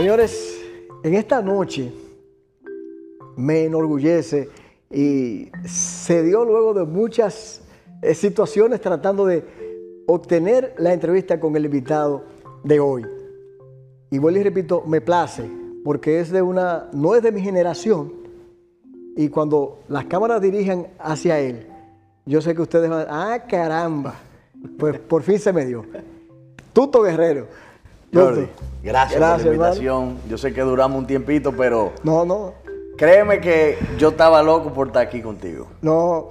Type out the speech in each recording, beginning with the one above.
Señores, en esta noche me enorgullece y se dio luego de muchas eh, situaciones tratando de obtener la entrevista con el invitado de hoy. Y vuelvo y repito, me place, porque es de una, no es de mi generación, y cuando las cámaras dirigen hacia él, yo sé que ustedes van, ah, caramba, pues por fin se me dio. Tuto Guerrero. Jordi, gracias, por la invitación. Yo sé que duramos un tiempito, pero No, no, créeme que yo estaba loco por estar aquí contigo. no.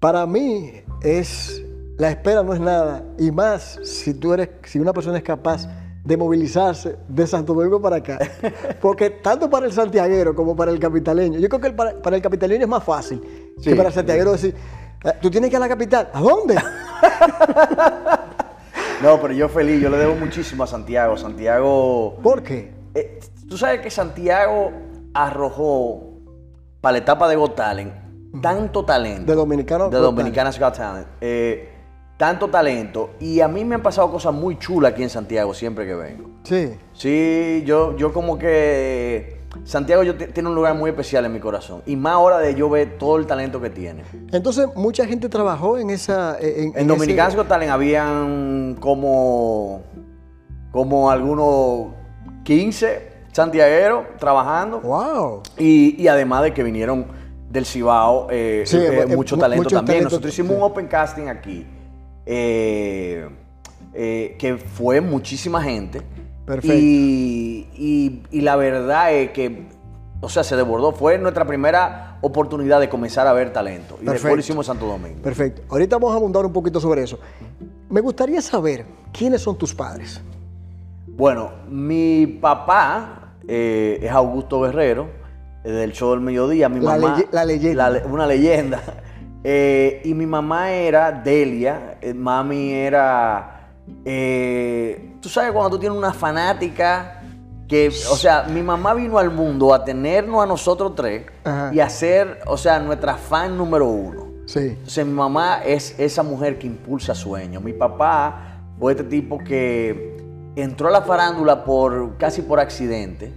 Para mí es, la espera no es nada, y más si tú eres, si una persona es capaz de movilizarse de Santo Domingo para acá. Porque tanto para el santiaguero como para el capitaleño, yo creo que el- para, para el capitaleño es más fácil que Sí. para el santiaguero decir, "Eh, tú tienes que ir a la capital. ¿A dónde? No, pero yo feliz, yo le debo muchísimo a Santiago. Santiago. ¿Por qué? eh, Tú sabes que Santiago arrojó para la etapa de Got Talent tanto talento. De Dominicano De Got Dominicanas Got Talent. eh, tanto talento. Y a mí me han pasado cosas muy chulas aquí en Santiago siempre que vengo. Sí. Sí, yo, yo como que Santiago yo ti- tiene un lugar muy especial en mi corazón. Y más ahora de yo ver todo el talento que tiene. Entonces, mucha gente trabajó en esa... En, En Dominicanas Got Talent habían como, como algunos 15 santiagueros trabajando. ¡Wow! Y, y además de que vinieron del Cibao, eh, Sí, eh, eh, mucho mu- talento mucho también. talento, Nosotros hicimos sí. un open casting aquí, eh, eh, que fue muchísima gente. Perfecto. Y, y- y la verdad es que, o sea, se desbordó. Fue nuestra primera oportunidad de comenzar a ver talento. Y después Perfecto. lo hicimos Santo Domingo. Perfecto. Ahorita vamos a abundar un poquito sobre eso. Me gustaría saber quiénes son tus padres. Bueno, mi papá eh, es Augusto Guerrero, del show del mediodía. Mi La mamá, leye- la leyenda. la le- una leyenda. Eh, y mi mamá era Delia, eh, mami era... eh, tú sabes cuando tú tienes una fanática que, o sea, mi mamá vino al mundo a tenernos a nosotros tres Ajá. y a ser, o sea, nuestra fan número uno. Sí. Entonces mi mamá es esa mujer que impulsa sueños. Mi papá fue este tipo que entró a la farándula por casi por accidente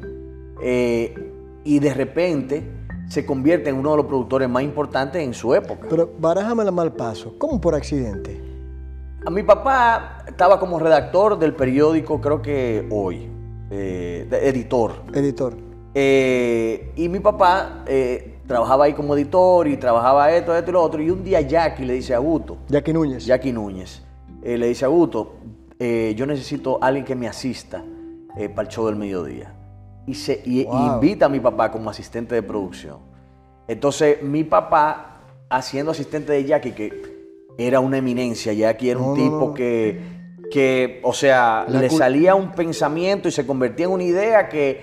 eh, y de repente se convierte en uno de los productores más importantes en su época. Pero barájame la mal paso. ¿Cómo por accidente? A mi papá estaba como redactor del periódico, creo que hoy, eh, de- editor. Editor. Eh, y mi papá eh, trabajaba ahí como editor y trabajaba esto, esto y lo otro. Y un día Jackie le dice a Guto, Jackie Núñez. Jackie Núñez, le dice a Guto, yo necesito alguien que me asista para el show del mediodía. Y, se, y- y Wow. invita a mi papá como asistente de producción. Entonces, mi papá, haciendo asistente de Jackie, que era una eminencia, Jackie era un No, tipo no. que, que, o sea, La le salía un pensamiento y se convertía en una idea que,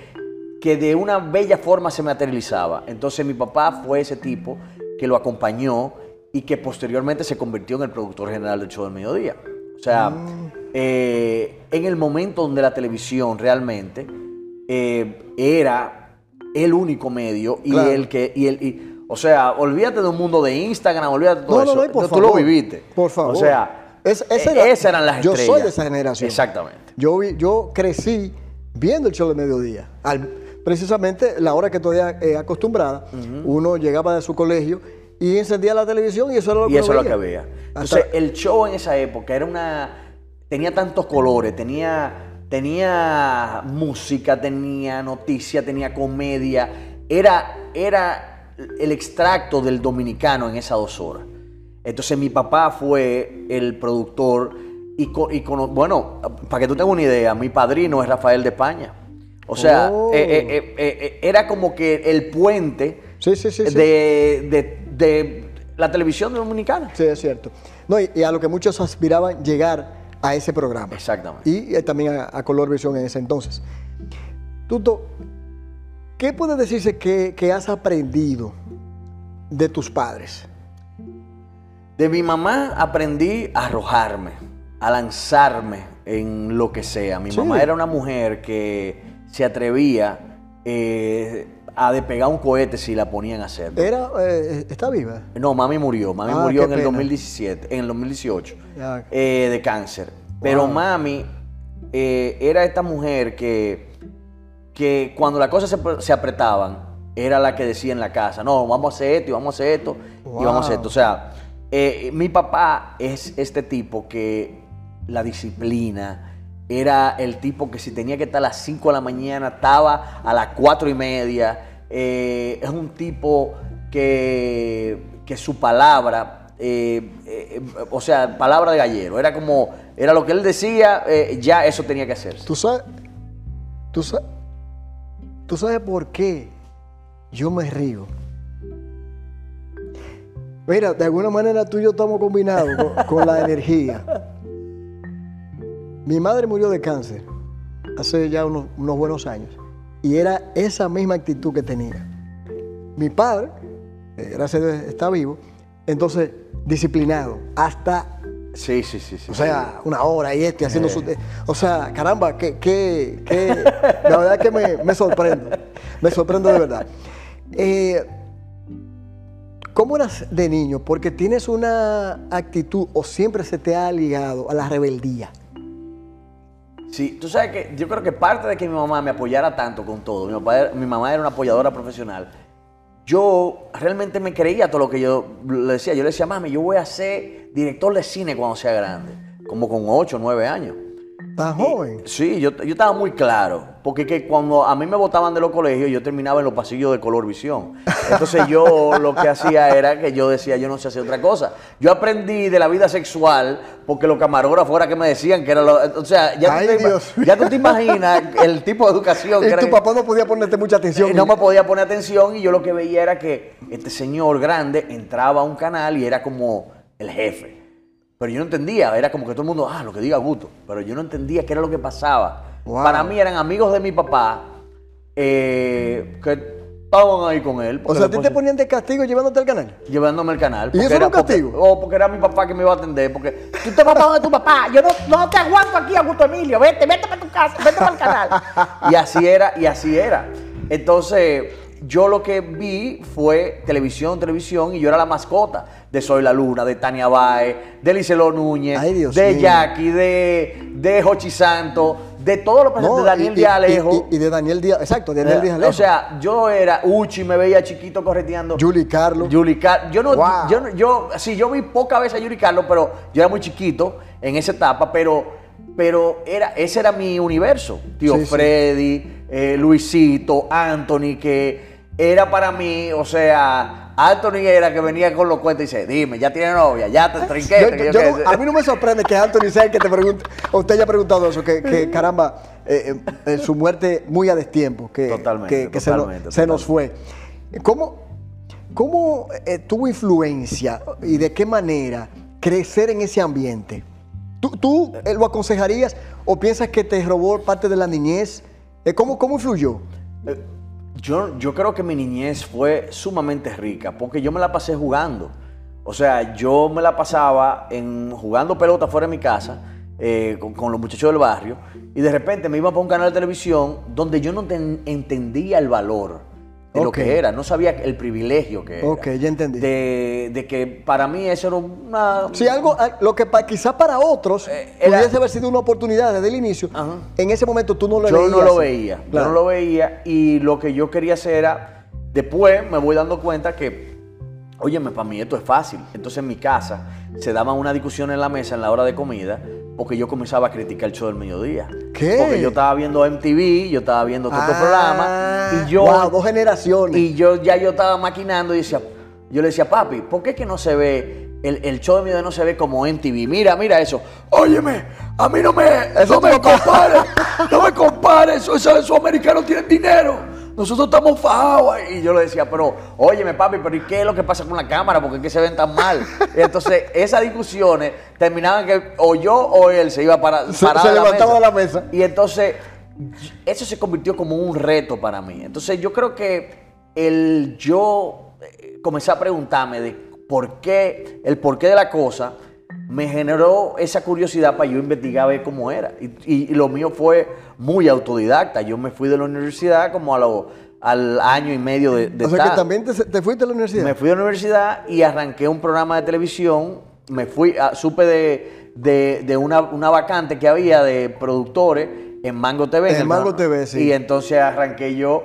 que de una bella forma se materializaba. Entonces, mi papá fue ese tipo que lo acompañó y que posteriormente se convirtió en el productor general del show del mediodía. O sea, eh, en el momento donde la televisión realmente eh, era el único medio y Claro. el que, y el, y- o sea, olvídate de un mundo de Instagram, olvídate de todo No, no, eso. no, y por tú lo viviste. por favor. O sea, Es- esa eh, era- esas eran las yo estrellas. soy de esa generación. Exactamente. Yo, vi- yo crecí viendo el show de mediodía. Al- precisamente la hora que todavía eh, acostumbrada, uno llegaba de su colegio y encendía la televisión y eso era lo que Y eso es uno lo que veía. había. Hasta- Entonces, el show en esa época era una. tenía tantos colores, tenía, tenía música, tenía noticia, tenía comedia. Era, era el extracto del dominicano en esas dos horas. Entonces, mi papá fue el productor. Y, co- y cono- bueno, para que tú tengas una idea, mi padrino es Rafael de España. O sea, Oh. eh, eh, eh, eh, era como que el puente Sí, sí, sí, sí. de, de- de la televisión dominicana. Sí, es cierto. No, y, y a lo que muchos aspiraban llegar a ese programa. Exactamente. Y eh, también a, a Color Visión en ese entonces. Tuto, ¿qué puede decirse que, que has aprendido de tus padres? De mi mamá aprendí a arrojarme, a lanzarme en lo que sea. Mi Sí. mamá era una mujer que se atrevía eh, a despegar un cohete si la ponían a hacer. Era, eh, ¿Está viva? No, mami murió. Mami Ah, murió en el pena. 2017, en el 2018, Ya. eh, de cáncer. Pero mami eh, era esta mujer que que cuando las cosas se, se apretaban, era la que decía en la casa, no, vamos a hacer esto y vamos a hacer esto y vamos a hacer esto. O sea, mi papá es este tipo que la disciplina, era el tipo que si tenía que estar a las 5 de la mañana, estaba a las 4 y media. Eh, es un tipo que, que su palabra, eh, eh, o sea, palabra de gallero, era como, era lo que él decía, ya eso tenía que hacerse. ¿Tú sabes, tú, sabes, ¿Tú sabes por qué yo me río? Mira, de alguna manera tú y yo estamos combinados con la energía. Mi madre murió de cáncer hace ya unos, buenos años y era esa misma actitud que tenía. Mi padre, eh, gracias a Dios, está vivo, entonces disciplinado, hasta Sí, sí, sí, sí. O sea, una hora y este haciendo su. Eh. O sea, caramba, que, que, que la verdad que me, me sorprendo. Me sorprendo de verdad. Eh, ¿Cómo eras de niño? Porque tienes una actitud o siempre se te ha ligado a la rebeldía. Sí, tú sabes que yo creo que parte de que mi mamá me apoyara tanto con todo, mi, mamá era una apoyadora profesional, yo realmente me creía todo lo que yo le decía. Yo le decía, mami, yo voy a ser director de cine cuando sea grande, como con 8 o 9 años. ¿Estás joven? Sí, yo, yo, estaba muy claro. Porque que cuando a mí me botaban de los colegios, yo terminaba en los pasillos de color visión. Entonces yo lo que hacía era que yo decía, yo no sé hacer otra cosa. Yo aprendí de la vida sexual porque los camarógrafos era que me decían que era lo. O sea, ya, tú, te, ya tú te imaginas el tipo de educación que era. tu papá no podía ponerte mucha atención. no me podía poner atención y yo lo que veía era que este señor grande entraba a un canal y era como el jefe. Pero yo no entendía, era como que todo el mundo, ah, lo que diga Guto. Pero yo no entendía qué era lo que pasaba. Para mí eran amigos de mi papá eh, que estaban ahí con él. O sea, ¿a ti te ponían de castigo llevándote al canal? Llevándome al canal. ¿Y eso era un castigo? o porque era mi papá que me iba a atender. Porque tú te vas para tu papá. Yo no, no te aguanto aquí, Augusto Emilio. Vete, vete para tu casa, vete para el canal. y así era, y así era. Entonces yo lo que vi fue televisión, televisión, y yo era la mascota de Soy la Luna, de Tania Bae, de Licelo Núñez, de Jackie, de, de Jochi Santo, de todos los presentes, de Daniel Díaz Alejo. Y, de Daniel Díaz, exacto, de Daniel Díaz Alejo. O sea, yo era Uchi, me veía chiquito correteando. Julie Carlos. Julie Carlos. Yo no, yo, yo, sí, yo vi poca vez a Julie Carlos, pero yo era muy chiquito en esa etapa, pero, pero era, ese era mi universo. Tío Freddy, eh, Luisito, Anthony, que era para mí, o sea, Anthony era que venía con los cuentos y dice, dime, ya tiene novia, ya te trinqué. a mí no me sorprende que Anthony sea el que te pregunte, o usted haya preguntado eso, que, caramba, eh, eh, su muerte muy a destiempo, que, que, se, nos fue. ¿Cómo, cómo eh, tuvo influencia y de qué manera crecer en ese ambiente? ¿Tú, tú lo aconsejarías o piensas que te robó parte de la niñez? ¿Cómo, cómo influyó? Yo, yo creo que mi niñez fue sumamente rica porque yo me la pasé jugando. O sea, yo me la pasaba en, jugando pelota fuera de mi casa eh, con, los muchachos del barrio y de repente me iba para un canal de televisión donde yo no entendía el valor de lo que era, no sabía el privilegio que era. Ok, ya entendí. De, que para mí eso era una... Sí, algo, lo que quizás para otros eh, pudiese haber sido una oportunidad desde el inicio, en ese momento tú no lo veías. Yo no lo veía, yo no lo veía y lo que yo quería hacer era, después me voy dando cuenta que, óyeme, para mí esto es fácil. Entonces en mi casa se daba una discusión en la mesa en la hora de comida porque yo comenzaba a criticar el show del mediodía. ¿Qué? Porque yo estaba viendo MTV, yo estaba viendo todo este programa y yo... Wow, dos generaciones. Y yo ya yo estaba maquinando y decía, yo le decía, papi, ¿por qué que no se ve, el, show del mediodía no se ve como MTV? Mira, mira eso. Óyeme, a mí no me, eso no me compares, no me compares, esos, esos americanos tienen dinero nosotros estamos fajados. Y yo le decía, pero, óyeme, papi, pero ¿y qué es lo que pasa con la cámara? ¿Por qué se ven tan mal? entonces, esas discusiones terminaban que o yo o él se iba para, se, se levantaba de la mesa. Y entonces, eso se convirtió como un reto para mí. Entonces, yo creo que el yo eh, comencé a preguntarme de por qué, el porqué de la cosa, me generó esa curiosidad para yo investigar ver cómo era. Y, lo mío fue muy autodidacta. Yo me fui de la universidad como a lo, al año y medio de, de O sea que también te, fuiste de la universidad. Me fui de la universidad y arranqué un programa de televisión. Me fui, a, supe de, de una, una, vacante que había de productores en Mango TV. En Mango. TV, sí. Y entonces arranqué yo,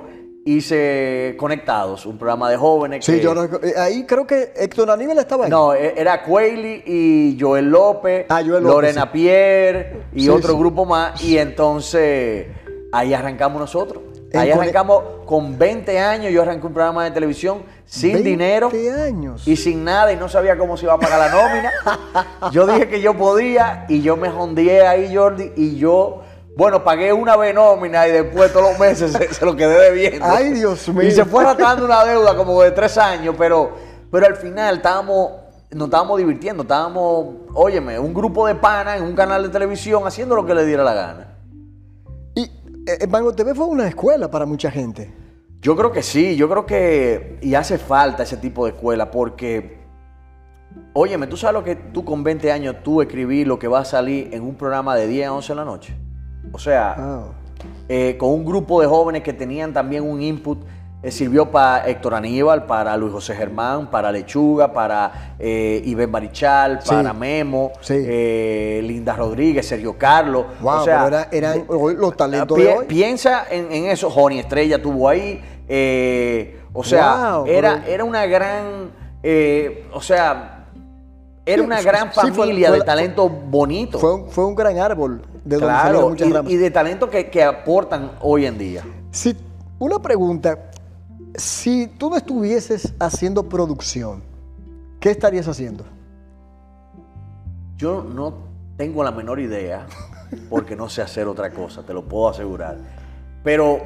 hice Conectados, un programa de jóvenes. Sí, que- yo recu- eh, ahí creo que Héctor Aníbal estaba ahí. No, e- era Quayle y Joel López, Ah, Joel López, Lorena sí. Pierre y Sí, otro sí. grupo más. Y entonces ahí arrancamos nosotros. En Ahí arrancamos con 20 años. Yo arranqué un programa de televisión sin 20 dinero años. y sin nada y no sabía cómo se iba a pagar la nómina. yo dije que yo podía y yo me jondeé ahí, Jordi, y yo, bueno, pagué una vez nómina y después todos los meses se, se lo quedé debiendo. Ay, Dios mío. Y se fue arrastrando una deuda como de tres años, pero, pero al final estábamos, nos estábamos divirtiendo, estábamos, óyeme, un grupo de panas en un canal de televisión haciendo lo que le diera la gana. Y eh, Mango TV fue una escuela para mucha gente. Yo creo que sí, yo creo que y hace falta ese tipo de escuela porque, óyeme, tú sabes lo que tú con 20 años tú escribí lo que va a salir en un programa de 10 a 11 de la noche. O sea, eh, con un grupo de jóvenes que tenían también un input, eh, sirvió para Héctor Aníbal, para Luis José Germán, para Lechuga, para eh, Ivén Barichal, Sí. para Memo, Sí. eh, Linda Rodríguez, Sergio Carlos. Wow, o sea, pero era- eran los talentos Pi- de hoy. Piensa en, en eso, Joni Estrella estuvo ahí. eh, o sea, Wow, era, era una gran. o sea, era una gran sí, fue- familia fue de la- talento bonito. Fue un, fue un gran árbol de donde claro, muchas ramas. y, y de talento que, que aportan hoy en día. Si, una pregunta. Si tú no estuvieses haciendo producción, ¿qué estarías haciendo? Yo no tengo la menor idea, porque no sé hacer otra cosa, te lo puedo asegurar. Pero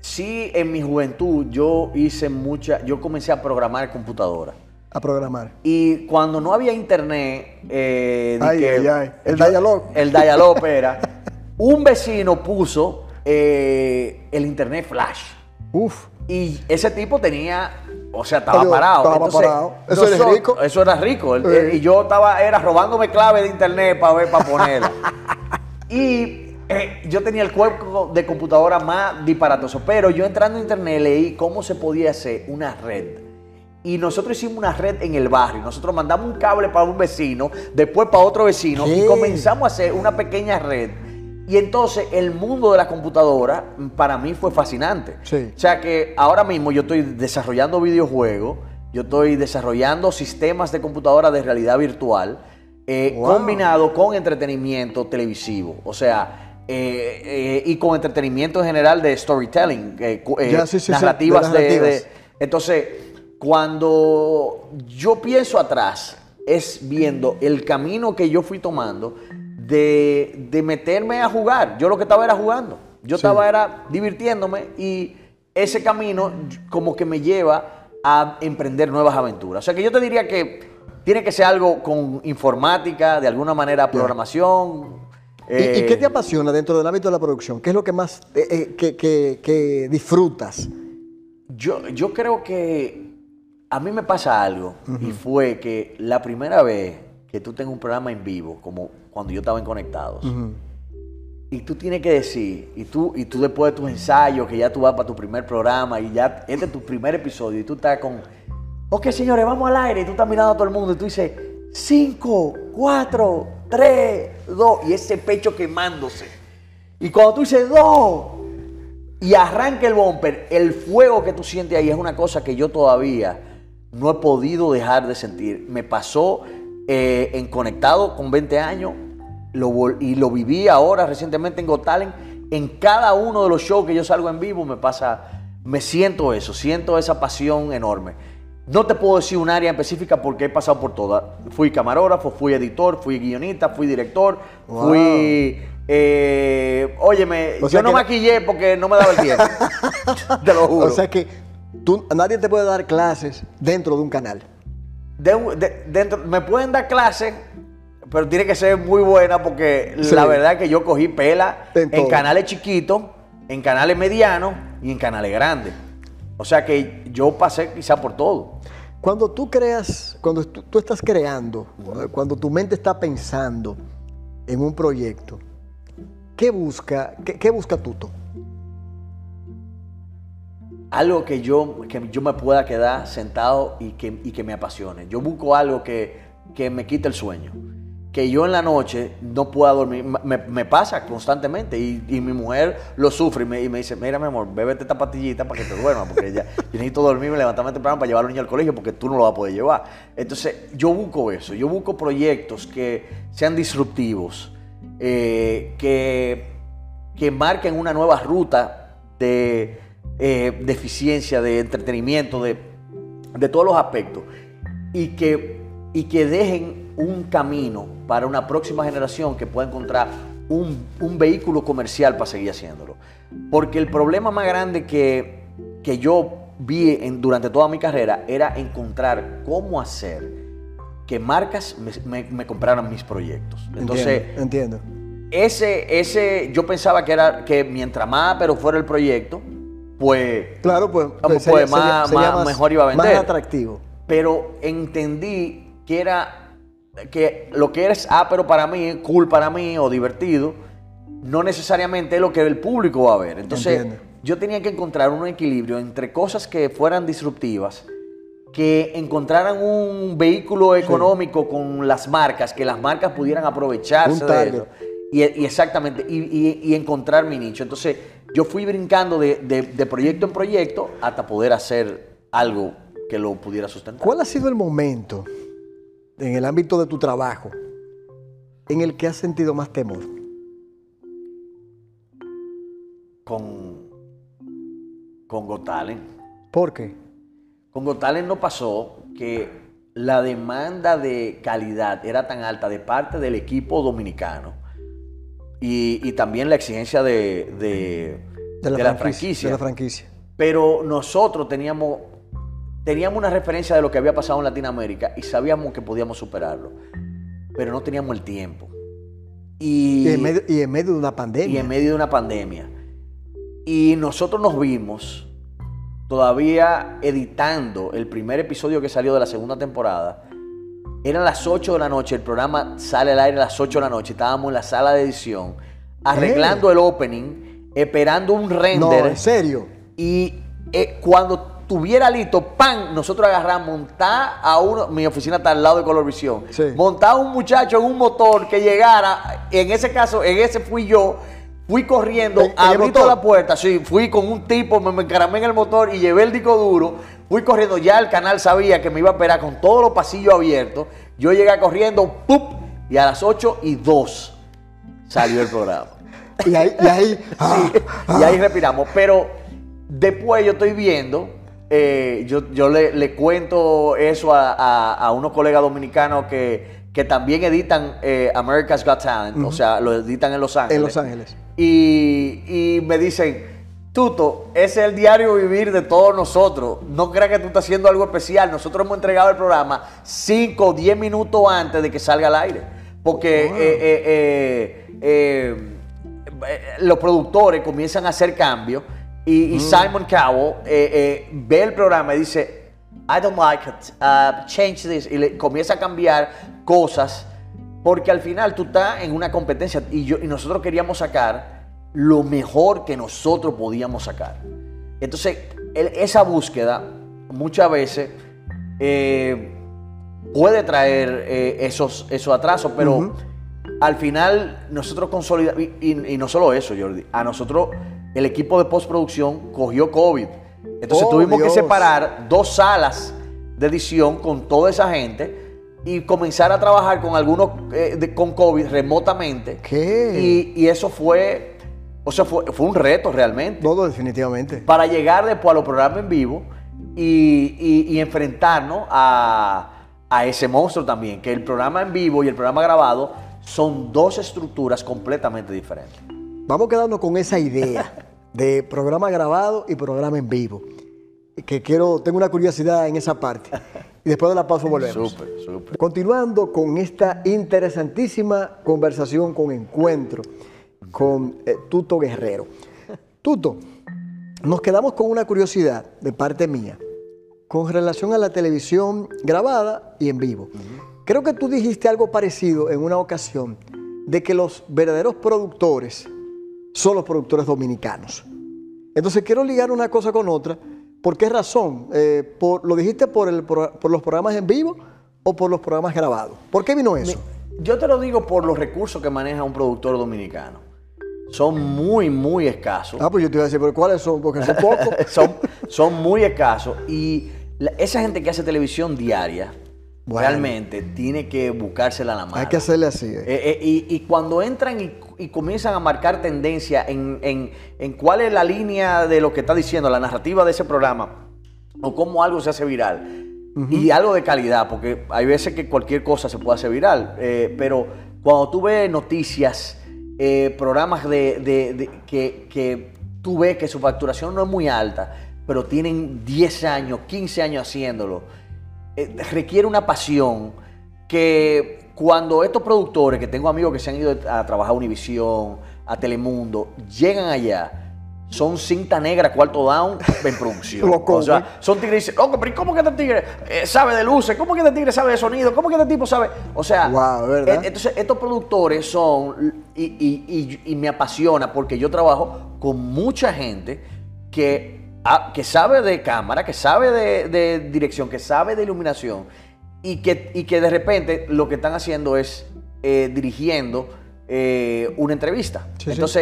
sí, en mi juventud yo hice mucha, yo comencé a programar computadora. A programar. Y cuando no había internet, eh, di Ay, que- ay, ay. El dial-up era. Un vecino puso eh, el internet flash. Uf. Y ese tipo tenía, o sea, estaba parado. estaba Entonces, parado. Eso era rico. Eso era rico. Y yo estaba, era robándome clave de internet para ver, para ponerla. y eh, yo tenía el cuerpo de computadora más disparatoso. Pero yo entrando a internet leí cómo se podía hacer una red. Y nosotros hicimos una red en el barrio. Nosotros mandamos un cable para un vecino, después para otro vecino, y comenzamos a hacer una pequeña red. Y entonces el mundo de la computadora para mí fue fascinante. Sí. O sea que ahora mismo yo estoy desarrollando videojuegos, yo estoy desarrollando sistemas de computadora de realidad virtual, eh, Wow. combinado con entretenimiento televisivo. O sea, eh, eh, y con entretenimiento en general de storytelling, eh, cu- Ya, sí, sí, sí, de narrativas de, narrativas. de- Entonces, cuando yo pienso atrás, es viendo el camino que yo fui tomando de, de meterme a jugar. Yo lo que estaba era jugando. Yo Sí. estaba era divirtiéndome y ese camino como que me lleva a emprender nuevas aventuras. O sea que yo te diría que tiene que ser algo con informática, de alguna manera programación. ¿Y, eh, y qué te apasiona dentro del ámbito de la producción? ¿Qué es lo que más eh, eh, que, que- que disfrutas? Yo, yo creo que a mí me pasa algo y fue que la primera vez que tú tengas un programa en vivo, como cuando yo estaba en Conectados, y tú tienes que decir, y tú, y tú después de tus ensayos, que ya tú vas para tu primer programa y ya este es tu primer episodio y tú estás con, ok señores, vamos al aire y tú estás mirando a todo el mundo y tú dices, 5, 4, 3, 2 y ese pecho quemándose. Y cuando tú dices 2 y arranca el bumper, el fuego que tú sientes ahí es una cosa que yo todavía no he podido dejar de sentir. Me pasó eh, en Conectado con 20 años lo y lo viví ahora recientemente en Got Talent. En cada uno de los shows que yo salgo en vivo me pasa, me siento eso, siento esa pasión enorme. No te puedo decir un área específica porque he pasado por todas. Fui camarógrafo, fui editor, fui guionista, fui director, Wow. fui... Eh, óyeme, O sea yo no maquillé porque no me daba el tiempo. te lo juro. O sea que tú, nadie te puede dar clases dentro de un canal. De un- de- dentro, me pueden dar clases, pero tiene que ser muy buena porque Sí. la verdad es que yo cogí pela En canales chiquitos, en canales medianos y en canales grandes. O sea que yo pasé quizá por todo. Cuando tú creas, cuando tú, tú estás creando, cuando tu mente está pensando en un proyecto, ¿qué busca, qué, qué busca Tuto? Algo que yo, que yo me pueda quedar sentado y que, y que me apasione. Yo busco algo que, que me quite el sueño, que yo en la noche no pueda dormir. Me, me pasa constantemente y, y, mi mujer lo sufre y me, y me, dice, mira mi amor, bébete esta pastillita para que te duermas, porque ya, yo necesito dormirme, levantarme temprano para llevar al niño al colegio porque tú no lo vas a poder llevar. Entonces yo busco eso, yo busco proyectos que sean disruptivos, eh, que, que marquen una nueva ruta de, eh, de eficiencia, de entretenimiento, de, de todos los aspectos y que, y que dejen un camino para una próxima generación que pueda encontrar un, un vehículo comercial para seguir haciéndolo. Porque el problema más grande que, que yo vi en, durante toda mi carrera era encontrar cómo hacer que marcas me, me, me compraran mis proyectos. Entonces, entiendo, entiendo. Ese, ese, yo pensaba que era que mientras más pero fuera el proyecto, pues, claro, pues, pues sería, más, sería, más, más, mejor iba a vender. Más atractivo. Pero entendí que era que lo que es pero para mí, cool para mí o divertido, no necesariamente es lo que el público va a ver. Entonces, Entiendo. yo tenía que encontrar un equilibrio entre cosas que fueran disruptivas, que encontraran un vehículo económico sí. con las marcas, que las marcas pudieran aprovecharse de eso. Y, y exactamente, y, y, y, encontrar mi nicho. Entonces, yo fui brincando de, de, de proyecto en proyecto hasta poder hacer algo que lo pudiera sustentar. ¿Cuál ha sido el momento en el ámbito de tu trabajo en el que has sentido más temor? Con, con Got Talent. ¿Por qué? Con Got Talent no pasó que la demanda de calidad era tan alta de parte del equipo dominicano y, y también la exigencia de, de, de, la, de, franquicia, la franquicia, de la franquicia. Pero nosotros teníamos teníamos una referencia de lo que había pasado en Latinoamérica y sabíamos que podíamos superarlo, pero no teníamos el tiempo. Y, y, en medio, y, en medio, de una pandemia. Y en medio de una pandemia. Y nosotros nos vimos todavía editando el primer episodio que salió de la segunda temporada. Eran las 8 de la noche, el programa sale al aire a las 8 de la noche, estábamos en la sala de edición, arreglando ¿Eh? el opening, esperando un render. No, en serio. Y eh, cuando tuviera listo, pan, nosotros agarramos, montar a uno, mi oficina está al lado de Colorvisión, sí. montar a un muchacho en un motor que llegara, en ese caso, en ese fui yo, fui corriendo, ¿En, abrí toda la puerta, sí, fui con un tipo, me, me encaramé en el motor y llevé el disco duro, fui corriendo, ya el canal sabía que me iba a esperar con todos los pasillos abiertos, yo llegué corriendo, ¡pup! y a las 8 y 2 salió el programa. y ahí, y ahí, ah, sí, ah. y ahí respiramos, pero después yo estoy viendo eh, yo, yo le, le, cuento eso a, a, a unos colegas dominicanos que, que también editan eh, America's Got Talent, uh -huh. o sea, lo editan en Los Ángeles. En Los Ángeles. Y, y, me dicen, Tuto, ese es el diario vivir de todos nosotros. No creas que tú estás haciendo algo especial. Nosotros hemos entregado el programa 5 o 10 minutos antes de que salga al aire. Porque wow. eh, eh, los productores comienzan a hacer cambios y, y mm. Simon Cowell eh, eh, ve el programa y dice, I don't like it, uh, change this. Y le comienza a cambiar cosas porque al final tú estás en una competencia y, yo, y nosotros queríamos sacar lo mejor que nosotros podíamos sacar. Entonces, esa búsqueda muchas veces eh, puede traer eh, esos, esos atrasos, pero uh -huh. al final nosotros consolidamos, y, y, y no solo eso, Jordi, a nosotros el equipo de postproducción cogió COVID. Entonces oh, tuvimos Dios. que separar dos salas de edición con toda esa gente y comenzar a trabajar con algunos eh, de, con COVID remotamente. ¿Qué? Y, y eso fue, o sea, fue, fue, un reto realmente. Todo, definitivamente. Para llegar después a los programas en vivo y, y, y enfrentarnos a, a ese monstruo también, que el programa en vivo y el programa grabado son dos estructuras completamente diferentes. Vamos quedando con esa idea de programa grabado y programa en vivo. Que quiero, tengo una curiosidad en esa parte. Y después de la pausa volvemos. Súper, súper. Continuando con esta interesantísima conversación con encuentro con eh, Tuto Guerrero. Tuto, nos quedamos con una curiosidad de parte mía con relación a la televisión grabada y en vivo. Uh -huh. Creo que tú dijiste algo parecido en una ocasión de que los verdaderos productores son los productores dominicanos. Entonces quiero ligar una cosa con otra. ¿Por qué razón? Eh, por, ¿Lo dijiste por, el, por, por, los programas en vivo o por los programas grabados? ¿Por qué vino eso? Yo te lo digo por los recursos que maneja un productor dominicano. Son muy, muy escasos. Ah, pues yo te iba a decir, pero ¿cuáles son? Porque son pocos. son, son muy escasos. Y la- esa gente que hace televisión diaria, Bueno. realmente tiene que buscársela a la mano. Hay que hacerle así. eh. Eh, eh, y, y cuando entran y, y comienzan a marcar tendencia en, en- en cuál es la línea de lo que está diciendo, la narrativa de ese programa, o cómo algo se hace viral, y algo de calidad, porque hay veces que cualquier cosa se puede hacer viral, pero cuando tú ves noticias, eh, programas de, que, que tú ves que su facturación no es muy alta, pero tienen 10 años, 15 años haciéndolo, eh, requiere una pasión que cuando estos productores, que tengo amigos que se han ido a trabajar a Univisión, a Telemundo, llegan allá, son cinta negra, cuarto down en producción. O sea, son tigres y dicen, "Loco, pero ¿y ¿cómo que este tigre eh, sabe de luces? ¿Cómo que este tigre sabe de sonido? ¿Cómo que este tipo sabe? O sea, Wow, ¿verdad? eh, entonces estos productores son, y, y- y- y me apasiona porque yo trabajo con mucha gente que, ah, que sabe de cámara, que sabe de, de dirección, que sabe de iluminación y que, y que de repente lo que están haciendo es eh, dirigiendo eh, una entrevista. Sí, sí.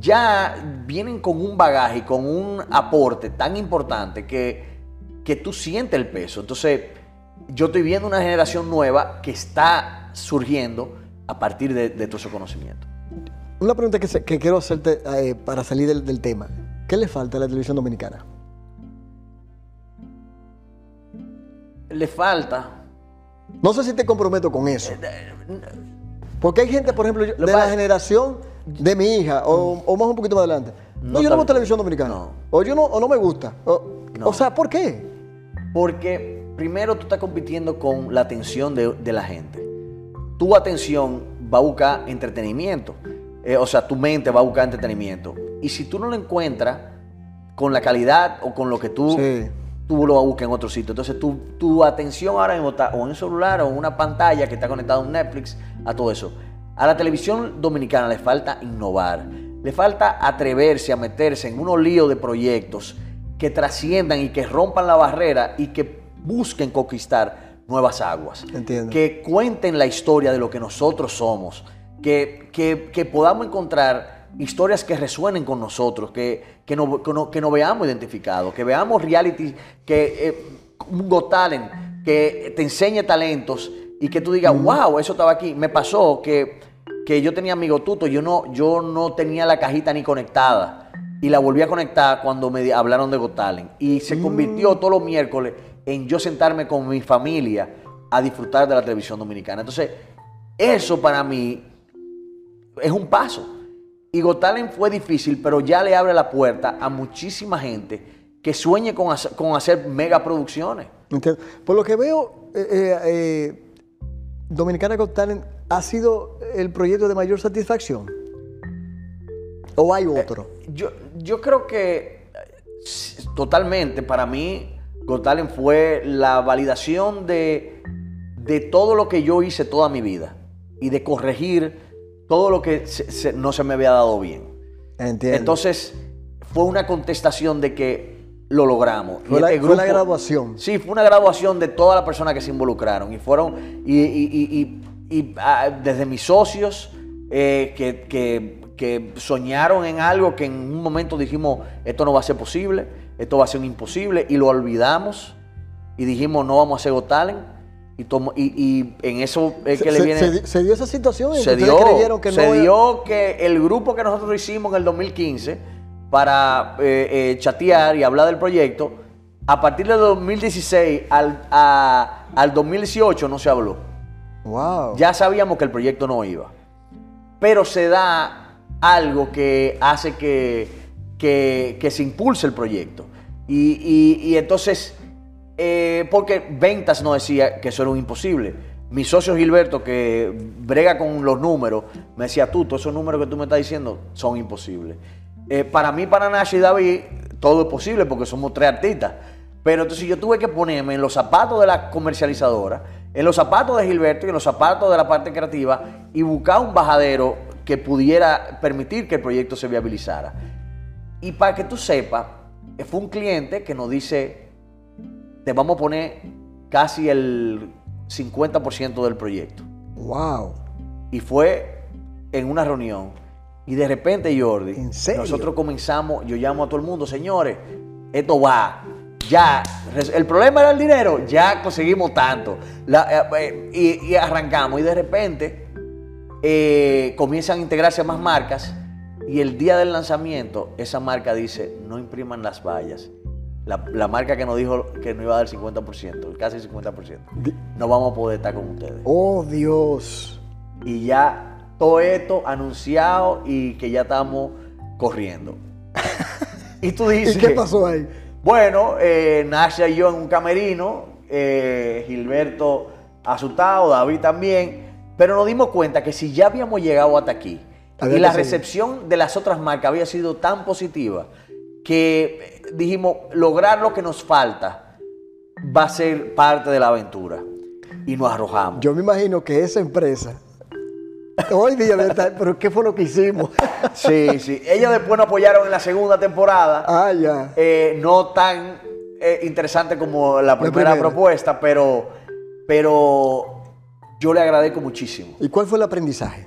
Ya vienen con un bagaje, y con un aporte tan importante que, que tú sientes el peso. Entonces yo estoy viendo una generación nueva que está surgiendo a partir de, de todo ese conocimiento. Una pregunta que, se- que quiero hacerte eh, para salir del, del tema. ¿Qué le falta a la televisión dominicana? Le falta No sé si te comprometo con eso. Porque hay gente, por ejemplo, yo- de la generación de mi hija, o, o más un poquito más adelante. No, No yo no veo televisión dominicana. no. O yo no, o no me gusta. O, No. o sea, ¿por qué? Porque primero tú estás compitiendo con la atención de, de la gente. Tu atención va a buscar entretenimiento. Eh, o sea, tu mente va a buscar entretenimiento. Y si tú no lo encuentras con la calidad o con lo que tú, Sí. tú lo buscas en otro sitio. Entonces tu, tu atención ahora mismo está o en un celular o en una pantalla que está conectada a un Netflix, a todo eso. A la televisión dominicana le falta innovar. Le falta atreverse a meterse en unos líos de proyectos que trasciendan y que rompan la barrera y que busquen conquistar nuevas aguas. Entiendo. Que cuenten la historia de lo que nosotros somos. Que, que- que podamos encontrar historias que resuenen con nosotros, que, que, nos, que nos veamos identificados, que veamos reality, que eh, un Got Talent, que te enseñe talentos y que tú digas, wow, eso estaba aquí. Me pasó que, que yo tenía amigo tuto, yo no, yo no tenía la cajita ni conectada y la volví a conectar cuando me hablaron de Got Talent. Y se convirtió todos los miércoles en yo sentarme con mi familia a disfrutar de la televisión dominicana. Entonces, eso para mí es un paso. Y Got Talent fue difícil, pero ya le abre la puerta a muchísima gente que sueñe con hacer, con hacer megaproducciones. Por lo que veo, eh, eh, eh, Dominicana Got Talent ha sido el proyecto de mayor satisfacción. ¿O hay otro? Yo, yo creo que eh, totalmente, para mí, Got Talent fue la validación de, de todo lo que yo hice toda mi vida y de corregir todo lo que se- se- no se me había dado bien. Entiendo. Entonces, fue una contestación de que lo logramos. Fue Y la- este fue la graduación. Sí, fue una graduación de todas las personas que se involucraron. Y fueron, y, y- y- y- y, ah, desde mis socios, eh, que, que- que soñaron en algo que en un momento dijimos, esto no va a ser posible, esto va a ser un imposible, y lo olvidamos. Y dijimos, no vamos a hacer Got Talent. Y, tomo- y, y en eso es que se, le viene se di- se dio esa situación se dio, creyeron que se no era- dio que el grupo que nosotros hicimos en el 2015 para eh, eh, chatear y hablar del proyecto, a partir del 2016 al, a- al 2018 no se habló. Wow. Ya sabíamos que el proyecto no iba. Pero se da algo que hace que, que- se impulse el proyecto. Y, y- y entonces, eh, porque Ventas no decía que eso era un imposible. Mi socio Gilberto, que brega con los números, me decía, tú, todos esos números que tú me estás diciendo son imposibles. Eh, para mí, para Nash y David, todo es posible porque somos tres artistas. Pero entonces yo tuve que ponerme en los zapatos de la comercializadora, en los zapatos de Gilberto y en los zapatos de la parte creativa y buscar un bajadero que pudiera permitir que el proyecto se viabilizara. Y para que tú sepas, fue un cliente que nos dice, te vamos a poner casi el 50% del proyecto. Wow. Y fue en una reunión. Y de repente, Jordi, ¿En serio? nosotros comenzamos, yo llamo a todo el mundo, señores, esto va. Ya, el problema era el dinero, ya conseguimos tanto. La- eh, eh, y, y arrancamos. Y de repente eh, comienzan a integrarse más marcas. Y el día del lanzamiento, esa marca dice, no impriman las vallas. La, la marca que nos dijo que no iba a dar el 50%, casi el 50%. Di- No vamos a poder estar con ustedes. Oh, Dios. Y ya todo esto anunciado y que ya estamos corriendo. y tú dices... ¿Y qué pasó ahí? Bueno, eh, Nasha y yo en un camerino, eh, Gilberto asustado, David también, pero nos dimos cuenta que si ya habíamos llegado hasta aquí Había y la seguir. recepción de las otras marcas había sido tan positiva que eh, dijimos, lograr lo que nos falta va a ser parte de la aventura. Y nos arrojamos. Yo me imagino que esa empresa, hoy día pero ¿qué fue lo que hicimos? Sí, sí. Ellos después nos apoyaron en la segunda temporada. ah, ya. Eh, no tan eh, interesante como la primera, primera. propuesta, pero, pero yo le agradezco muchísimo. ¿Y cuál fue el aprendizaje?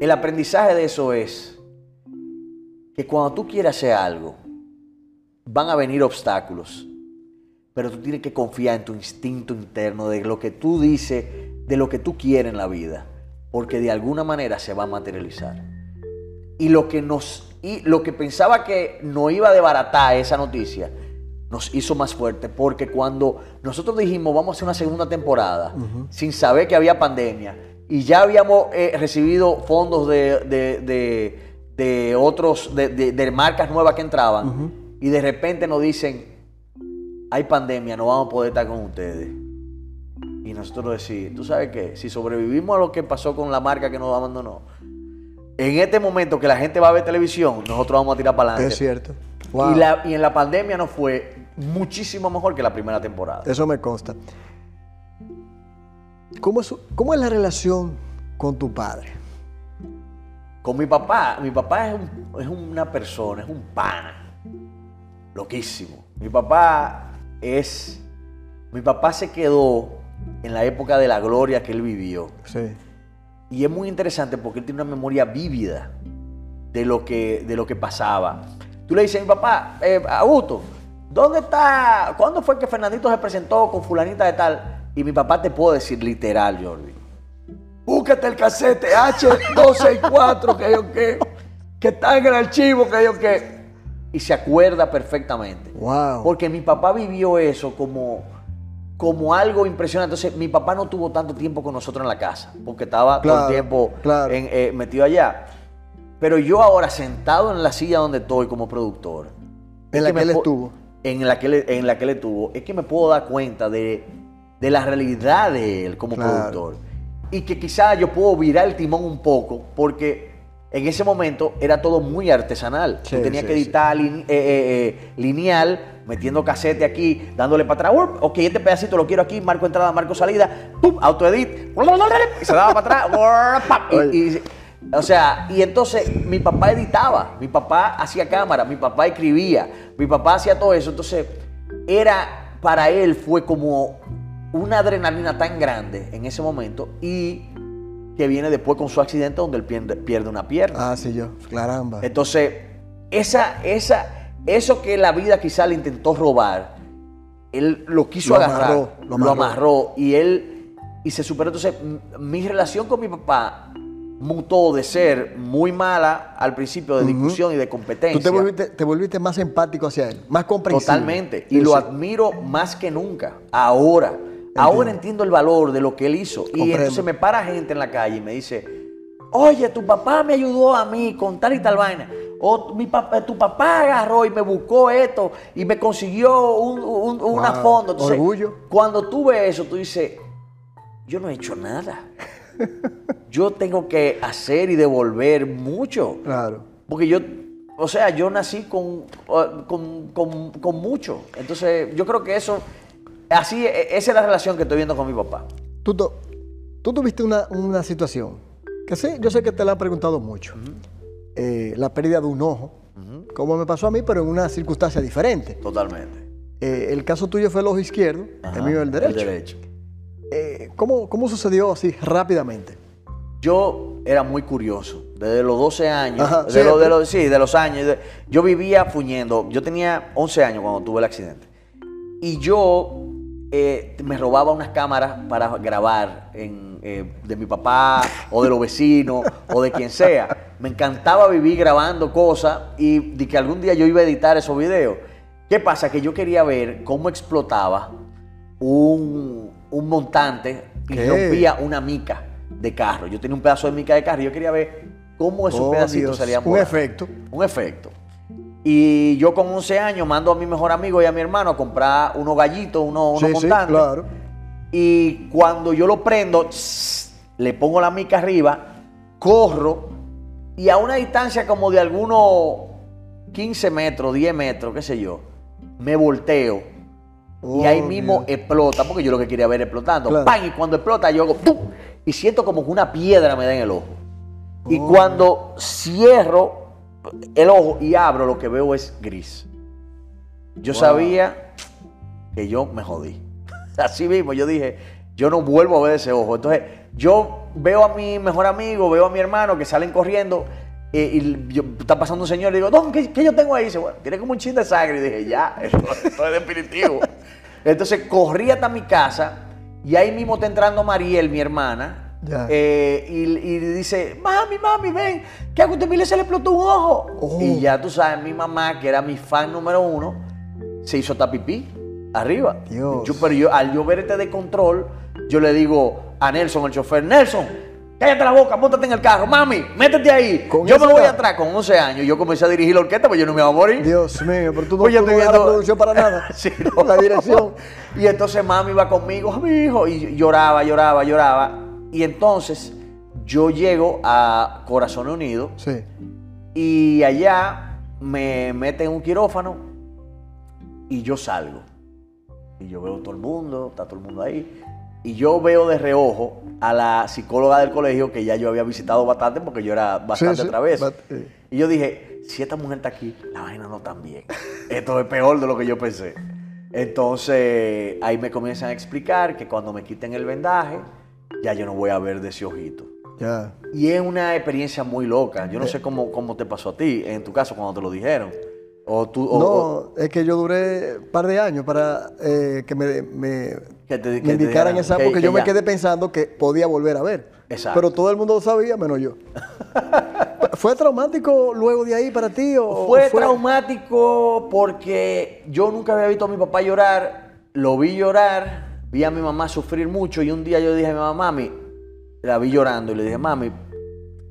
El aprendizaje de eso es que cuando tú quieres hacer algo, van a venir obstáculos, pero tú tienes que confiar en tu instinto interno, de lo que tú dices, de lo que tú quieres en la vida, porque de alguna manera se va a materializar. Y lo que nos y lo que pensaba que no iba a desbaratar esa noticia nos hizo más fuerte porque cuando nosotros dijimos vamos a hacer una segunda temporada sin saber que había pandemia y ya habíamos eh, recibido fondos de, de- de- de otros de marcas nuevas que entraban y de repente nos dicen hay pandemia no vamos a poder estar con ustedes y nosotros decimos tú sabes qué si sobrevivimos a lo que pasó con la marca que nos abandonó en este momento que la gente va a ver televisión, nosotros vamos a tirar para adelante. Es cierto. Wow. Y, la- y en la pandemia nos fue muchísimo mejor que la primera temporada. Eso me consta. ¿Cómo es, cómo es la relación con tu padre? Con mi papá, mi papá es, un- es una persona, es un pana. Loquísimo. Mi papá es. Mi papá se quedó en la época de la gloria que él vivió. Sí. Y es muy interesante porque él tiene una memoria vívida de lo que, de lo que pasaba. Tú le dices a mi papá, eh, Augusto, ¿dónde está? ¿Cuándo fue que Fernandito se presentó con fulanita de tal? Y mi papá te puedo decir literal, Jordi. Búscate el casete H264 que yo que, que está en el archivo que yo que. Y se acuerda perfectamente. Wow. Porque mi papá vivió eso como, como algo impresionante. Entonces, mi papá no tuvo tanto tiempo con nosotros en la casa, porque estaba todo el tiempo claro. en- eh, metido allá. Pero yo ahora, sentado en la silla donde estoy como productor, En la que él estuvo. En la que en la que él estuvo, es que me puedo dar cuenta de, de la realidad de él como Claro. productor. Y que quizá yo puedo virar el timón un poco, porque en ese momento era todo muy artesanal. Sí, Tú tenías sí, que editar eh, eh, eh, lineal, metiendo casete aquí, dándole para atrás. Ok, este pedacito lo quiero aquí, marco entrada, marco salida, ¡pum! autoedit, y se daba para atrás, y- y- o sea, y entonces mi papá editaba, mi papá hacía cámara, mi papá escribía, mi papá hacía todo eso. Entonces, era, para él fue como una adrenalina tan grande en ese momento y que viene después con su accidente donde él pierde, pierde una pierna. Ah, sí, yo. Caramba. Entonces, esa, esa, eso que la vida quizá le intentó robar, él lo quiso Lo agarrar, amarró, lo lo amarró. y él y se superó. Entonces, mi relación con mi papá mutó de ser muy mala al principio de discusión y de competencia. Tú te volviste, te volviste más empático hacia él, más comprensivo. Totalmente. Y Sí, lo admiro más que nunca. Ahora. Ahora entiendo el valor de lo que él hizo. Y entonces me para gente en la calle y me dice, oye, tu papá me ayudó a mí con tal y tal vaina. O mi papá, tu papá agarró y me buscó esto y me consiguió un, un- una fondo. Entonces, Orgullo. Cuando tú ves eso, tú dices, yo no he hecho nada. yo tengo que hacer y devolver mucho. Claro. Porque yo, o sea, yo nací con, con, con- con mucho. Entonces, yo creo que eso, así, e- esa es la relación que estoy viendo con mi papá. Tú, tú tuviste una, una situación que sí, yo sé que te la han preguntado mucho. Eh, la pérdida de un ojo, como me pasó a mí, pero en una circunstancia diferente. Totalmente. Eh, el caso tuyo fue el ojo izquierdo, Ajá, el mío el derecho. El derecho. Eh, ¿cómo, ¿Cómo sucedió así rápidamente? yo era muy curioso. Desde los 12 años, Ajá, de, lo- siempre. de los- sí, de los años. de- yo vivía fuñendo. Yo tenía 11 años cuando tuve el accidente. Y yo eh, me robaba unas cámaras para grabar en, eh, de mi papá o de los vecinos o de quien sea. Me encantaba vivir grabando cosas y de que algún día yo iba a editar esos videos. ¿Qué pasa? Que yo quería ver cómo explotaba un, un montante y ¿Qué? rompía una mica de carro. Yo tenía un pedazo de mica de carro y yo quería ver cómo esos Oh, pedacitos Dios, salían Un efecto. Un efecto. Y yo con 11 años mando a mi mejor amigo y a mi hermano a comprar unos gallitos, unos, unos Sí, claro. Y cuando yo lo prendo, tss, le pongo la mica arriba, corro y a una distancia como de algunos 15 metros, 10 metros, qué sé yo, me volteo. y ahí Oh, mismo Dios. explota, porque yo lo que quería ver explotando. Claro. ¡Pam! Y cuando explota, yo hago ¡pum! Y siento como que una piedra me da en el ojo. Y Oh. cuando cierro el ojo y abro, lo que veo es gris. Yo Wow. sabía que yo me jodí. Así mismo, yo dije, yo no vuelvo a ver ese ojo. Entonces, yo veo a mi mejor amigo, veo a mi hermano que salen corriendo. eh, y yo- está pasando un señor y digo, Don, ¿qué, qué yo tengo ahí? Y dice, bueno, tiene como un chin de sangre. Y dije, ya, esto, esto es definitivo. Entonces corrí hasta mi casa y ahí mismo está entrando Mariel, mi hermana. Ya. eh, y, y dice, mami, mami, ven, que a Gutemile se le explotó un ojo. Oh. Y ya tú sabes, mi mamá, que era mi fan número uno, se hizo tapipí arriba. Dios. Yo, pero yo, al yo ver este de control, yo le digo a Nelson, el chofer, Nelson, cállate la boca, móntate en el carro, mami, métete ahí. Con yo me voy edad. atrás con 11 años. Yo comencé a dirigir la orquesta, pues yo no me iba a morir. Dios mío, pero tú no, Pues tú no dejas la viendo- producción para nada. Sí, no. La dirección. Y entonces mami iba conmigo, mi hijo, y lloraba, lloraba, lloraba. Y entonces yo llego a Corazón Unido Sí. y allá me meten en un quirófano y yo salgo. Y yo veo todo el mundo, está todo el mundo ahí. Y yo veo de reojo a la psicóloga del colegio que ya yo había visitado bastante porque yo era bastante Sí, sí, eh. Y yo dije, si esta mujer está aquí, la vaina no está bien. Esto es peor de lo que yo pensé. Entonces ahí me comienzan a explicar que cuando me quiten el vendaje, ya yo no voy a ver de ese ojito. Ya. Y es una experiencia muy loca. Yo no sé cómo, cómo te pasó a ti, en tu caso, cuando te lo dijeron. O tú, o- o- No, es que yo duré un par de años para eh, que me, me, Que te- me que te indicaran dijeran esa, que- porque que yo me quedé pensando que podía volver a ver. Exacto. Pero todo el mundo lo sabía, menos yo. ¿Fue traumático luego de ahí para ti? O fue, traumático porque yo nunca había visto a mi papá llorar, lo vi llorar, vi a mi mamá sufrir mucho y un día yo dije a mi mamá, mami, la vi llorando y le dije, mami,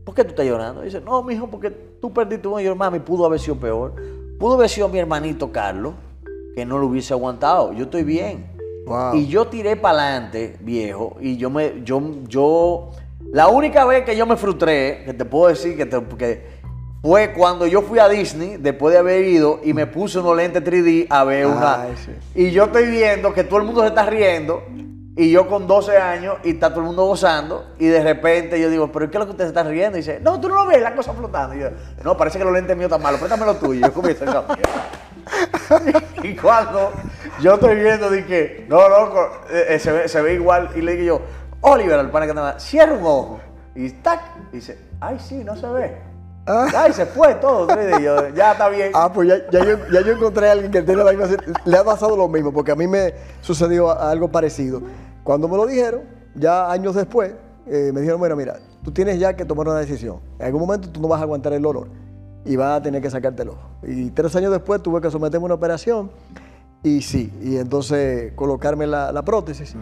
¿por qué tú estás llorando? Y dice, no, mijo, porque tú perdiste un yo, mami, pudo haber sido peor. Pudo haber sido mi hermanito Carlos, que no lo hubiese aguantado. Yo estoy bien. Wow. Y yo tiré para adelante, viejo, y yo me, yo, yo, la única vez que yo me frustré, que te puedo decir que, te- que fue cuando yo fui a Disney, después de haber ido, y me puse unos lentes 3D a ver una. Ay, sí. Y yo estoy viendo que todo el mundo se está riendo, y yo con 12 años, y está todo el mundo gozando, y de repente yo digo, ¿pero qué es lo que ustedes están riendo? Y dice, no, tú no lo ves, la cosa flotando. Y yo, no, parece que los lentes míos están malos, préstame los tuyos. Y yo comienzo y cuando yo estoy viendo, dije, no, loco, eh, eh, se, ve, se ve igual. Y le digo yo, Oliver, al pana que estaba, cierra un ojo. Y tac, y dice, ay, sí, no se ve. Ah. Ay, se fue todo. 3D. Y yo, ya está bien. Ah, pues ya, ya yo, ya yo encontré a alguien que tiene la misma... Le ha pasado lo mismo, porque a mí me sucedió algo parecido. Cuando me lo dijeron, ya años después, eh, me dijeron, mira, mira, tú tienes ya que tomar una decisión. En algún momento tú no vas a aguantar el dolor y vas a tener que sacarte el ojo. Y tres años después tuve que someterme a una operación y sí, y entonces colocarme la, la prótesis.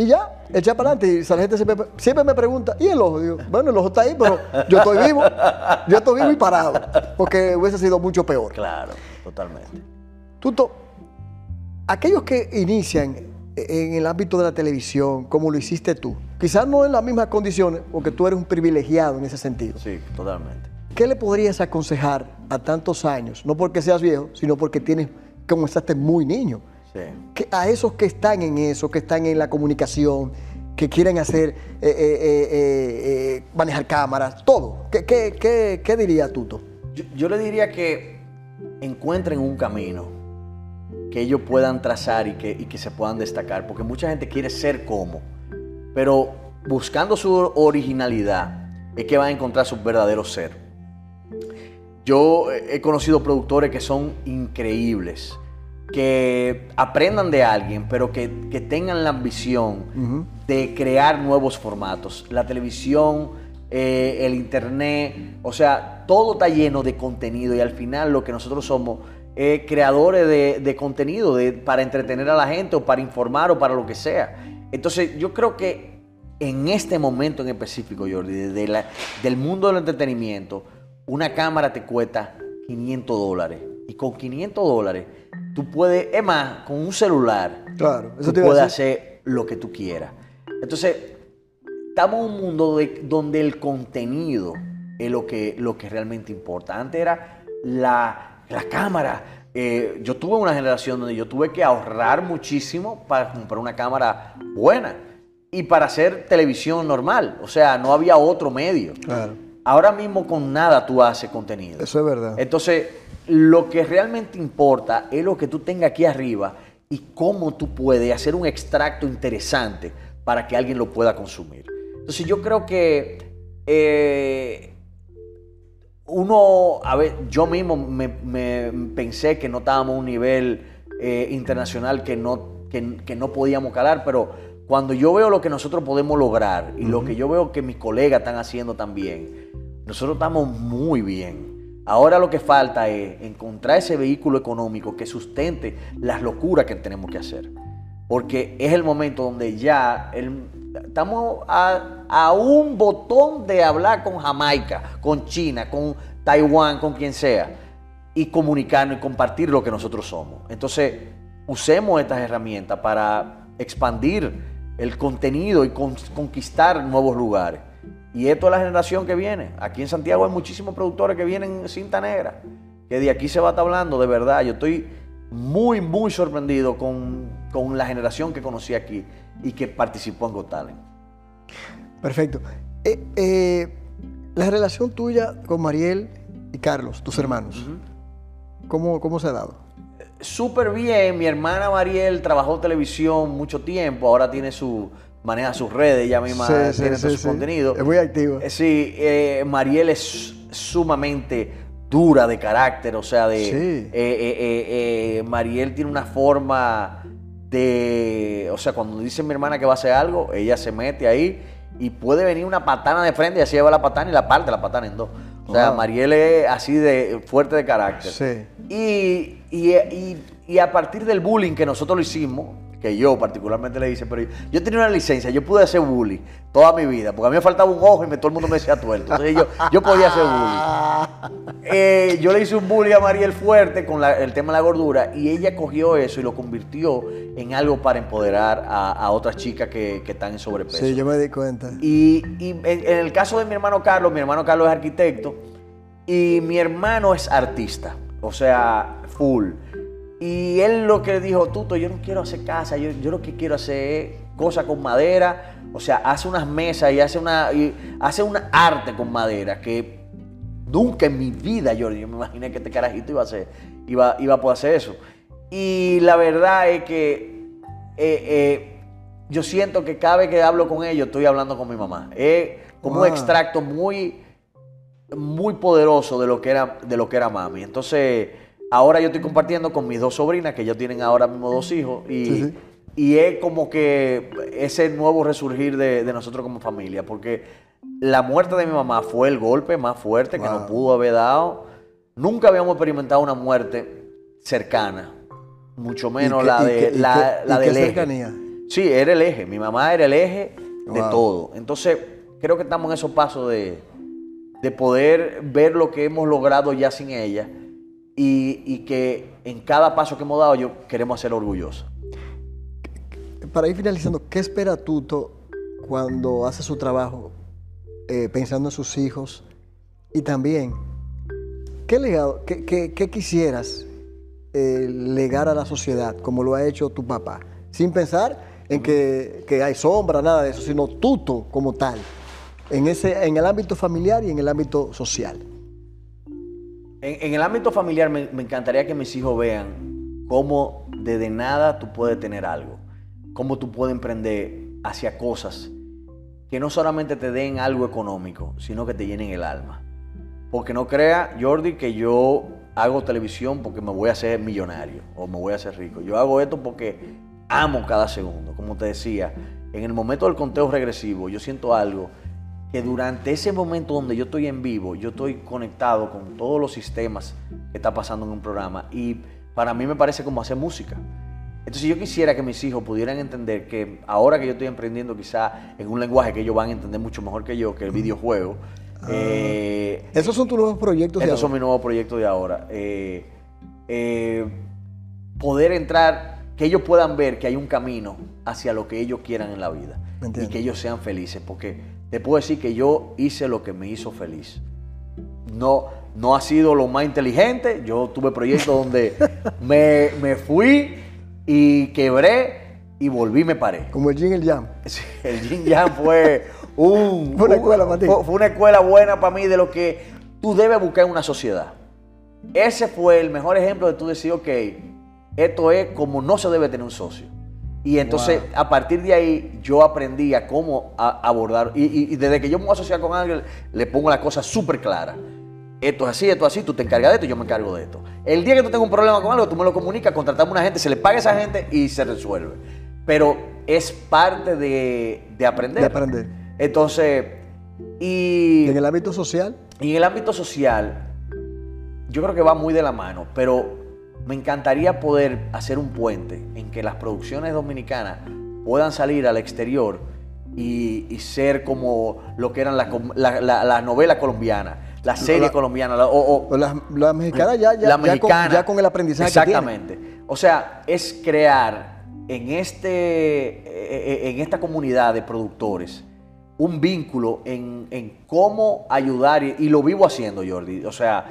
Y ya, eché para adelante. Y la gente siempre, siempre me pregunta, ¿y el ojo? Digo, bueno, el ojo está ahí, pero yo estoy vivo. Yo estoy vivo y parado. Porque hubiese sido mucho peor. Claro, totalmente. Tuto, aquellos que inician en el ámbito de la televisión, como lo hiciste tú, quizás no en las mismas condiciones, porque tú eres un privilegiado en ese sentido. Sí, totalmente. ¿Qué le podrías aconsejar a tantos años? No porque seas viejo, sino porque tienes, comenzaste muy niño. Sí. Que a esos que están en eso, que están en la comunicación, que quieren hacer, eh, eh, eh, manejar cámaras, todo. ¿Qué, qué, qué, qué diría Tuto? Yo, yo le diría que encuentren un camino que ellos puedan trazar y que, y que se puedan destacar, porque mucha gente quiere ser como, pero buscando su originalidad es que van a encontrar su verdadero ser. Yo he conocido productores que son increíbles, que aprendan de alguien, pero que, tengan la ambición de crear nuevos formatos. La televisión, eh, el internet, o sea, todo está lleno de contenido y al final lo que nosotros somos es creadores de, contenido para entretener a la gente o para informar o para lo que sea. Entonces yo creo que en este momento en específico, Jordi, del mundo del entretenimiento, una cámara te cuesta 500 dólares. Y con 500 dólares, tú puedes, es más, con un celular, claro, tú puedes hacer lo que tú quieras. Entonces, estamos en un mundo donde el contenido es lo que, lo que realmente importa. Antes era la, cámara. Eh, yo tuve una generación donde yo tuve que ahorrar muchísimo para comprar una cámara buena y para hacer televisión normal. O sea, no había otro medio. Claro. Ahora mismo con nada tú haces contenido. Eso es verdad. Entonces, lo que realmente importa es lo que tú tengas aquí arriba y cómo tú puedes hacer un extracto interesante para que alguien lo pueda consumir. Entonces, yo creo que eh, uno, a ver, yo mismo me, pensé que no estábamos a un nivel eh, internacional que no, que no podíamos calar, pero cuando yo veo lo que nosotros podemos lograr y lo que yo veo que mis colegas están haciendo también, nosotros estamos muy bien. Ahora lo que falta es encontrar ese vehículo económico que sustente las locuras que tenemos que hacer. Porque es el momento donde ya estamos a, a un botón de hablar con Jamaica, con China, con Taiwán, con quien sea, y comunicarnos y compartir lo que nosotros somos. Entonces, usemos estas herramientas para expandir el contenido y conquistar nuevos lugares. Y esto es la generación que viene. Aquí en Santiago hay muchísimos productores que vienen cinta negra, que de aquí se va a estar hablando, de verdad. Yo estoy muy, muy sorprendido con, la generación que conocí aquí y que participó en Got Talent. Perfecto. Eh, eh, la relación tuya con Mariel y Carlos, tus hermanos, ¿cómo, ¿cómo se ha dado? súper bien. Mi hermana Mariel trabajó televisión mucho tiempo, ahora tiene su maneja sus redes, ella misma tiene su contenido. Es muy activa. Eh, sí, eh, Mariel es sumamente dura de carácter, o sea, de eh, Mariel tiene una forma de, o sea, cuando dice mi hermana que va a hacer algo, ella se mete ahí y puede venir una patana de frente y así lleva la patana y la parte la patana en dos. O sea, Mariel es así de fuerte de carácter. Sí. Y, y, a partir del bullying que nosotros lo hicimos, que yo particularmente le hice, pero yo, tenía una licencia, yo pude hacer bullying toda mi vida, porque a mí me faltaba un ojo y me, todo el mundo me decía tuerto. Entonces yo, yo podía hacer bullying. Eh, yo le hice un bullying a Mariel fuerte con el tema de la gordura y ella cogió eso y lo convirtió en algo para empoderar a, otras chicas que, están en sobrepeso. Sí, yo me di cuenta. Y, en, en el caso de mi hermano Carlos, mi hermano Carlos es arquitecto y mi hermano es artista, o sea, full. Y él lo que dijo, Tuto, yo no quiero hacer casa, yo, yo lo que quiero hacer es cosas con madera, o sea, hace unas mesas y hace una, y hace una arte con madera que nunca en mi vida yo, yo me imaginé que este carajito iba a hacer, iba, iba a poder hacer eso. Y la verdad es que eh, eh, yo siento que cada vez que hablo con ellos estoy hablando con mi mamá. Es como un extracto muy, muy poderoso de lo que era, de lo que era mami. Entonces Ahora yo estoy compartiendo con mis dos sobrinas, que ya tienen ahora mismo dos hijos, y, y es como que ese nuevo resurgir de, nosotros como familia, porque la muerte de mi mamá fue el golpe más fuerte que nos pudo haber dado. Nunca habíamos experimentado una muerte cercana, mucho menos la, de, la, del eje. Cercanía? Sí, era el eje. Mi mamá era el eje de todo. Entonces, creo que estamos en esos pasos de, de poder ver lo que hemos logrado ya sin ella y, que en cada paso que hemos dado yo queremos ser orgullosos. Para ir finalizando, ¿qué espera Tuto cuando hace su trabajo eh, pensando en sus hijos? Y también, ¿qué legado, qué, quisieras eh, legar a la sociedad como lo ha hecho tu papá? Sin pensar en que, que, hay sombra, nada de eso, sino Tuto como tal, en, ese, en el ámbito familiar y en el ámbito social. En, el ámbito familiar me, encantaría que mis hijos vean cómo desde nada tú puedes tener algo, cómo tú puedes emprender hacia cosas que no solamente te den algo económico, sino que te llenen el alma. Porque no crea, Jordi, que yo hago televisión porque me voy a hacer millonario o me voy a hacer rico. Yo hago esto porque amo cada segundo. Como te decía, en el momento del conteo regresivo, yo siento algo que durante ese momento donde yo estoy en vivo, yo estoy conectado con todos los sistemas que está pasando en un programa y para mí me parece como hacer música. Entonces yo quisiera que mis hijos pudieran entender que ahora que yo estoy emprendiendo quizá en un lenguaje que ellos van a entender mucho mejor que yo, que el videojuego. Ah. eh, Esos son tus nuevos proyectos de estos son mis nuevos proyectos de ahora. Eh, eh, poder entrar, que ellos puedan ver que hay un camino hacia lo que ellos quieran en la vida. Y que ellos sean felices. Porque te puedo decir que yo hice lo que me hizo feliz. No, no ha sido lo más inteligente. Yo tuve proyectos donde me, me fui y quebré y volví y me paré. Como el Jin el Jam. Sí, El Yin Yang fue un, Fue una un- escuela fue una escuela buena para mí de lo que tú debes buscar en una sociedad. Ese fue el mejor ejemplo de tú decir, ok, esto es como no se debe tener un socio. Y entonces, a partir de ahí, yo aprendí a cómo a- abordar. Y, y- y desde que yo me voy a asociar con alguien, le pongo la cosa súper clara. Esto es así, esto es así, tú te encargas de esto yo me encargo de esto. El día que tú tengas un problema con algo, tú me lo comunicas, contratamos a una gente, se le paga a esa gente y se resuelve. Pero es parte de, de aprender. De aprender. Entonces, y, Y en el ámbito social, y en el ámbito social, yo creo que va muy de la mano, pero me encantaría poder hacer un puente en que las producciones dominicanas puedan salir al exterior y, y ser como lo que eran las la, la- la novela colombiana, la serie La- colombiana, la- o, o- las mexicanas ya, ya, la ya con, mexicana. ya con el aprendizaje que. Exactamente. O sea, es crear en, este, eh, eh, en esta comunidad de productores un vínculo en, en cómo ayudar, y, y lo vivo haciendo, Jordi. O sea,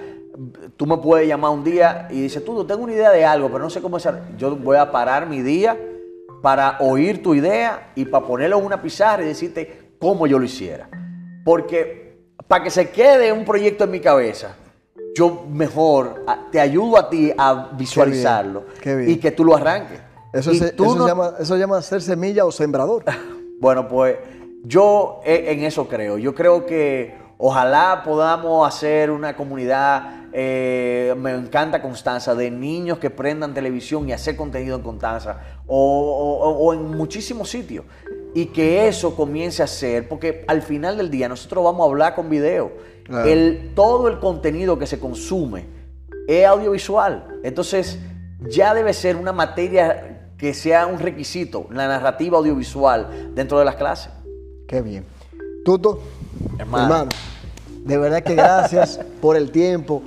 tú me puedes llamar un día y dices, tú, tengo una idea de algo, pero no sé cómo hacer. Yo voy a parar mi día para oír tu idea y para ponerlo en una pizarra y decirte cómo yo lo hiciera. Porque para que se quede un proyecto en mi cabeza, yo mejor a- te ayudo a ti a visualizarlo qué bien. y que tú lo arranques. Eso, se, tú eso no- se llama, eso llama ser semilla o sembrador. Bueno, pues yo e- en eso creo. Yo creo que ojalá podamos hacer una comunidad, eh, me encanta Constanza, de niños que prendan televisión y hacer contenido en Constanza o, o- o en muchísimos sitios. Y que eso comience a ser, porque al final del día nosotros vamos a hablar con video. El, todo el contenido que se consume es audiovisual. Entonces, ya debe ser una materia que sea un requisito, la narrativa audiovisual dentro de las clases. Qué bien. Tuto, Hermano. hermano, de verdad que gracias por el tiempo,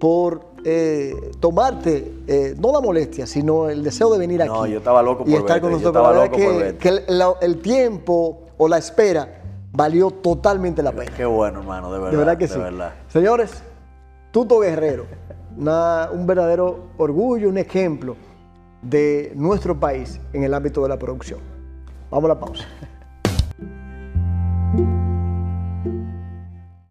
por eh, tomarte, eh, no la molestia, sino el deseo de venir No, aquí. yo estaba loco y por estar verte, con yo nosotros. estaba por que, verte. que el, la- el tiempo o la espera valió totalmente la pena. Qué bueno, hermano, de verdad. De verdad que sí. verdad. Señores, Tuto Guerrero, una- un verdadero orgullo, un ejemplo de nuestro país en el ámbito de la producción. Vamos a la pausa.